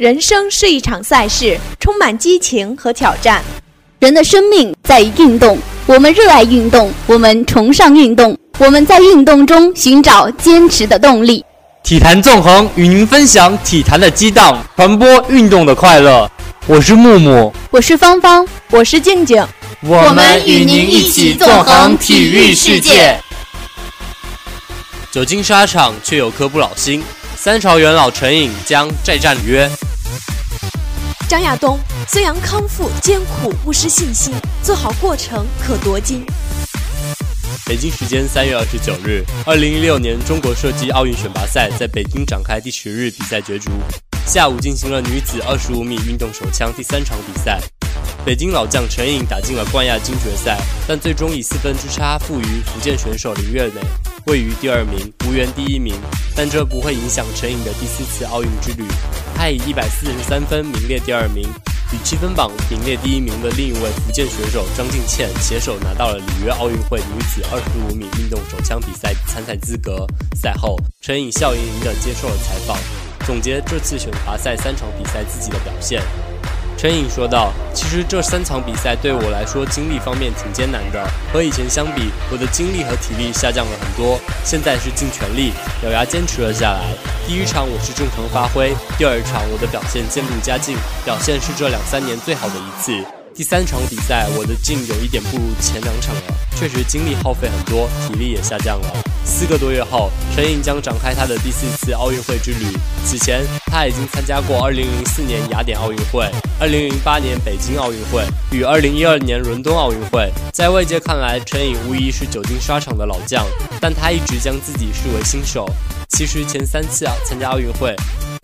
人生是一场赛事，充满激情和挑战。人的生命在于运动，我们热爱运动，我们崇尚运动，我们在运动中寻找坚持的动力。体坛纵横与您分享体坛的激荡，传播运动的快乐。我是木木，我是芳芳，我是静静，我们与您一起纵横体育世界。久经沙场却有颗不老心，三朝元老陈颖将再战里约。张亚东，孙杨康复艰苦，不失信心，做好过程可夺金。北京时间三月二十九日，二零一六年中国射击奥运选拔赛在北京展开第十日比赛角逐。下午进行了女子二十五米运动手枪第三场比赛，北京老将陈颖打进了冠亚军决赛，但最终以四分之差负于福建选手林月美，位于第二名，无缘第一名。但这不会影响陈颖的第四次奥运之旅。他以一百四十三分名列第二名，与积分榜名列第一名的另一位福建选手张敬倩携手拿到了里约奥运会女子二十五米运动手枪比赛参赛资格。赛后，陈颖笑盈盈地接受了采访，总结这次选拔赛三场比赛自己的表现。陈颖说道：“其实这三场比赛对我来说，精力方面挺艰难的。和以前相比，我的精力和体力下降了很多。现在是尽全力，咬牙坚持了下来。第一场我是正常发挥，第二场我的表现渐入佳境，表现是这两三年最好的一次。第三场比赛，我的劲有一点不如前两场了，确实精力耗费很多，体力也下降了。”四个多月后，陈颖将展开她的第四次奥运会之旅。此前，她已经参加过2004年雅典奥运会、2008年北京奥运会与2012年伦敦奥运会。在外界看来，陈颖无疑是久经沙场的老将，但她一直将自己视为新手。其实前三次啊参加奥运会，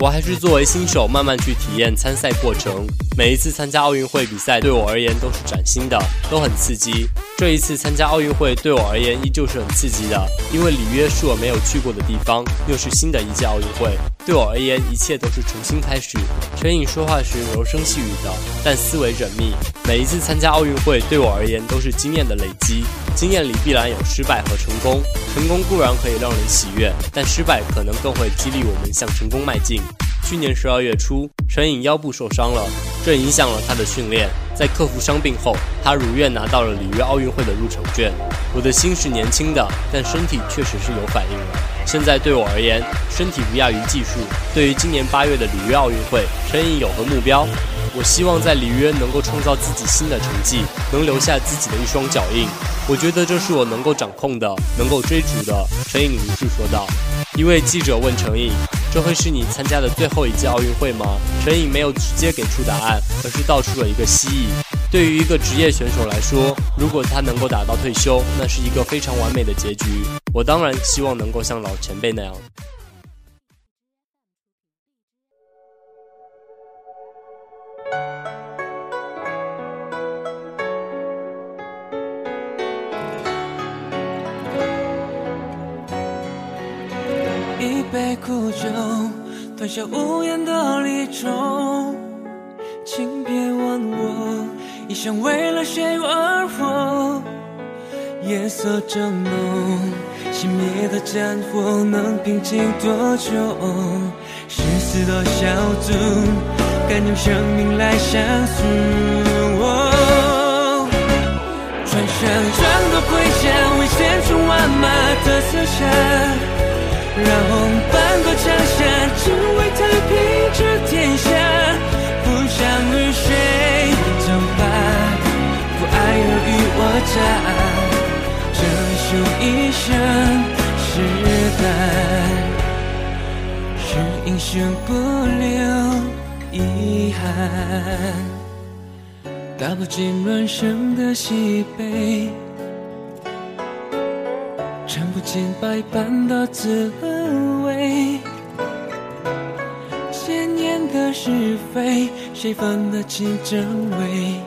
我还是作为新手慢慢去体验参赛过程。每一次参加奥运会比赛，对我而言都是崭新的，都很刺激。这一次参加奥运会对我而言依旧是很刺激的，因为里约是我没有去过的地方，又是新的一届奥运会。对我而言，一切都是重新开始。陈颖说话时柔声细语的，但思维缜密。每一次参加奥运会对我而言都是经验的累积，经验里必然有失败和成功。成功固然可以让人喜悦，但失败可能更会激励我们向成功迈进。去年十二月初，陈颖腰部受伤了，这影响了他的训练。在克服伤病后，他如愿拿到了里约奥运会的入场券。我的心是年轻的，但身体确实是有反应了。现在对我而言，身体不亚于技术。对于今年八月的里约奥运会，陈颖有何目标？我希望在里约能够创造自己新的成绩，能留下自己的一双脚印。我觉得这是我能够掌控的，能够追逐的。陈颖如是说道。一位记者问陈颖：“这会是你参加的最后一届奥运会吗？”陈颖没有直接给出答案，而是道出了一个蜥蜴。对于一个职业选手来说，如果他能够打到退休，那是一个非常完美的结局。我当然希望能够像老前辈那样。一杯苦酒，吞下无言的离愁。请别问我，一生为了谁而活。夜色正浓，熄灭的战火能平静多久？誓死的小卒，敢用生命来相诉。穿上装的盔甲，为千军万马的厮杀。染红斑过长夏，虞我诈。这修一生是胆，是英雄不留遗憾。道不尽人生的喜悲。尝不尽百般的滋味，千年的是非，谁分得清真伪？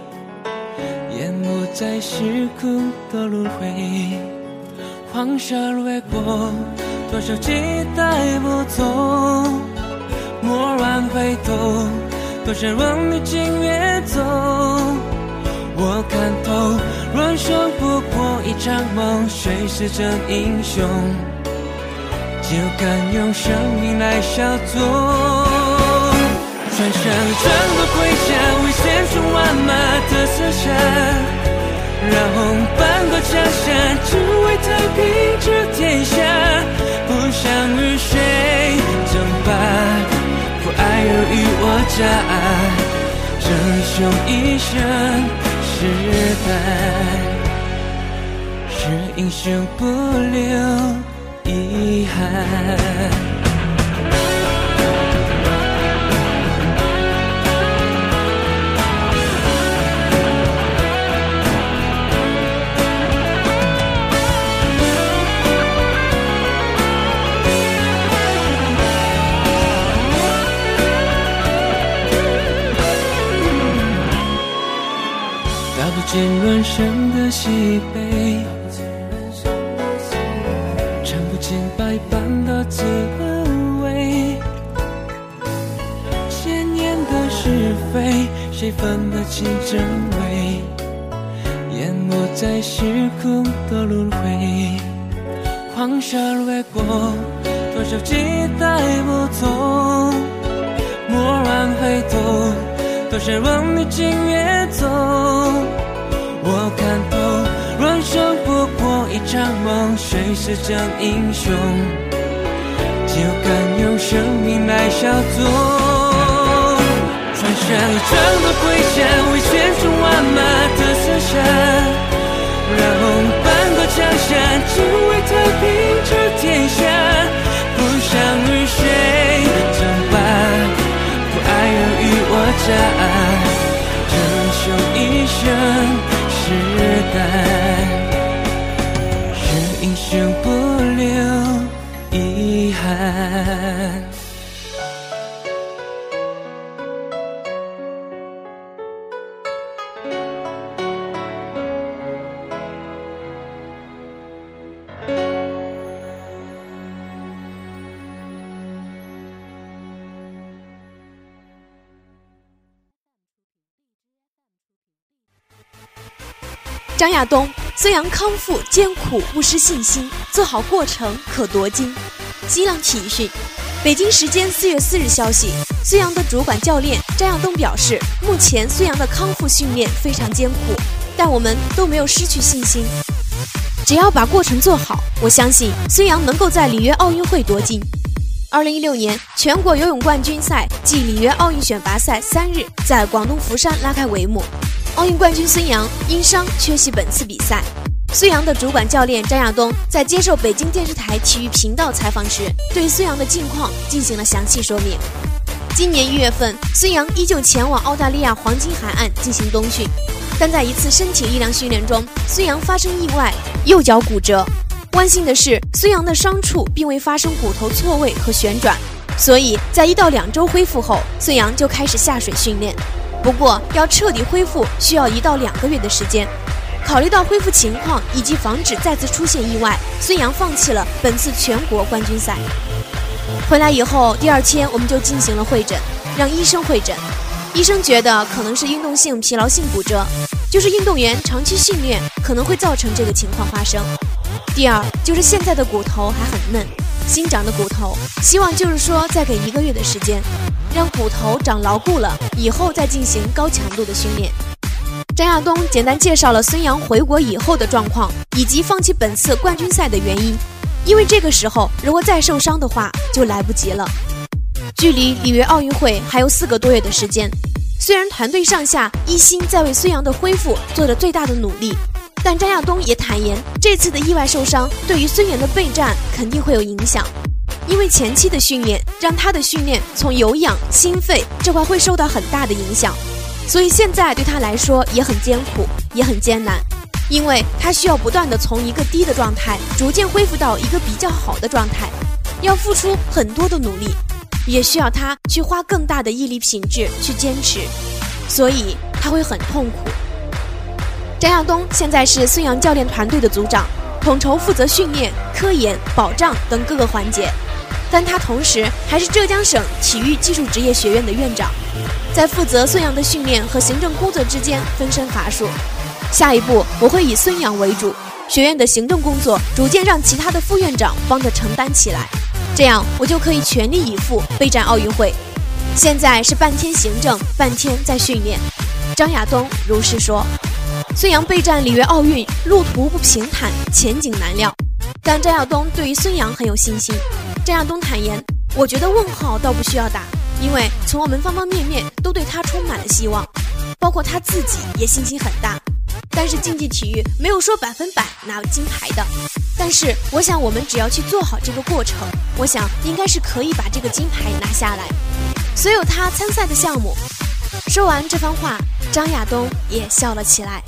在时空的轮回，黄沙掠过，多少期待不走，蓦然回头，多少人历经远走，我看透。人生不过一场梦，谁是真英雄？就敢用生命来消作。穿上整个麾下，为千军万马的厮杀，染红半个江山，只为太平治天下。不想与谁争霸，不爱尔虞我诈，争雄一生失败。是英雄不留遗憾。人生的喜悲，尝不尽百般的滋味。千年的是非，谁分得清真伪？淹没在时空的轮回。黄沙掠过，多少期待不同。蓦然回头。多少人逆境越走，我看透，人生不过一场梦，谁是真英雄？就敢用生命来消纵。穿上了整个盔甲，为千军万马的厮杀，让张亚东，孙杨康复艰苦不失信心，做好过程可夺金。新浪体育讯，北京时间四月四日消息，孙杨的主管教练张亚东表示，目前孙杨的康复训练非常艰苦，但我们都没有失去信心，只要把过程做好，我相信孙杨能够在里约奥运会夺金。二零一六年全国游泳冠军赛暨里约奥运选拔赛三日在广东佛山拉开帷幕。奥运冠军孙杨因伤缺席本次比赛。孙杨的主管教练张亚东在接受北京电视台体育频道采访时，对孙杨的近况进行了详细说明。今年一月份，孙杨依旧前往澳大利亚黄金海岸进行冬训，但在一次身体力量训练中，孙杨发生意外，右脚骨折。万幸的是，孙杨的伤处并未发生骨头错位和旋转，所以在一到两周恢复后，孙杨就开始下水训练。不过，要彻底恢复需要一到两个月的时间。考虑到恢复情况以及防止再次出现意外，孙杨放弃了本次全国冠军赛。回来以后，第二天我们就进行了会诊，让医生会诊。医生觉得可能是运动性疲劳性骨折，就是运动员长期训练可能会造成这个情况发生。第二，就是现在的骨头还很嫩，新长的骨头，希望就是说再给一个月的时间。让骨头长牢固了以后，再进行高强度的训练。张亚东简单介绍了孙杨回国以后的状况，以及放弃本次冠军赛的原因。因为这个时候如果再受伤的话，就来不及了。距离里约奥运会还有四个多月的时间，虽然团队上下一心在为孙杨的恢复做着最大的努力，但张亚东也坦言，这次的意外受伤对于孙杨的备战肯定会有影响。因为前期的训练让他的训练从有氧、心肺这块会受到很大的影响，所以现在对他来说也很艰苦，也很艰难，因为他需要不断的从一个低的状态逐渐恢复到一个比较好的状态，要付出很多的努力，也需要他去花更大的毅力品质去坚持，所以他会很痛苦。张亚东现在是孙杨教练团队的组长，统筹负责训练、科研、保障等各个环节。但他同时还是浙江省体育技术职业学院的院长，在负责孙杨的训练和行政工作之间分身乏术。下一步我会以孙杨为主，学院的行政工作逐渐让其他的副院长帮着承担起来，这样我就可以全力以赴备战奥运会。现在是半天行政，半天在训练。张亚东如是说。孙杨备战里约奥运，路途不平坦，前景难料。但张亚东对于孙杨很有信心。张亚东坦言：“我觉得问号倒不需要打，因为从我们方方面面都对他充满了希望，包括他自己也信心很大。但是竞技体育没有说百分百拿金牌的，但是我想我们只要去做好这个过程，我想应该是可以把这个金牌拿下来。所有他参赛的项目。”说完这番话，张亚东也笑了起来。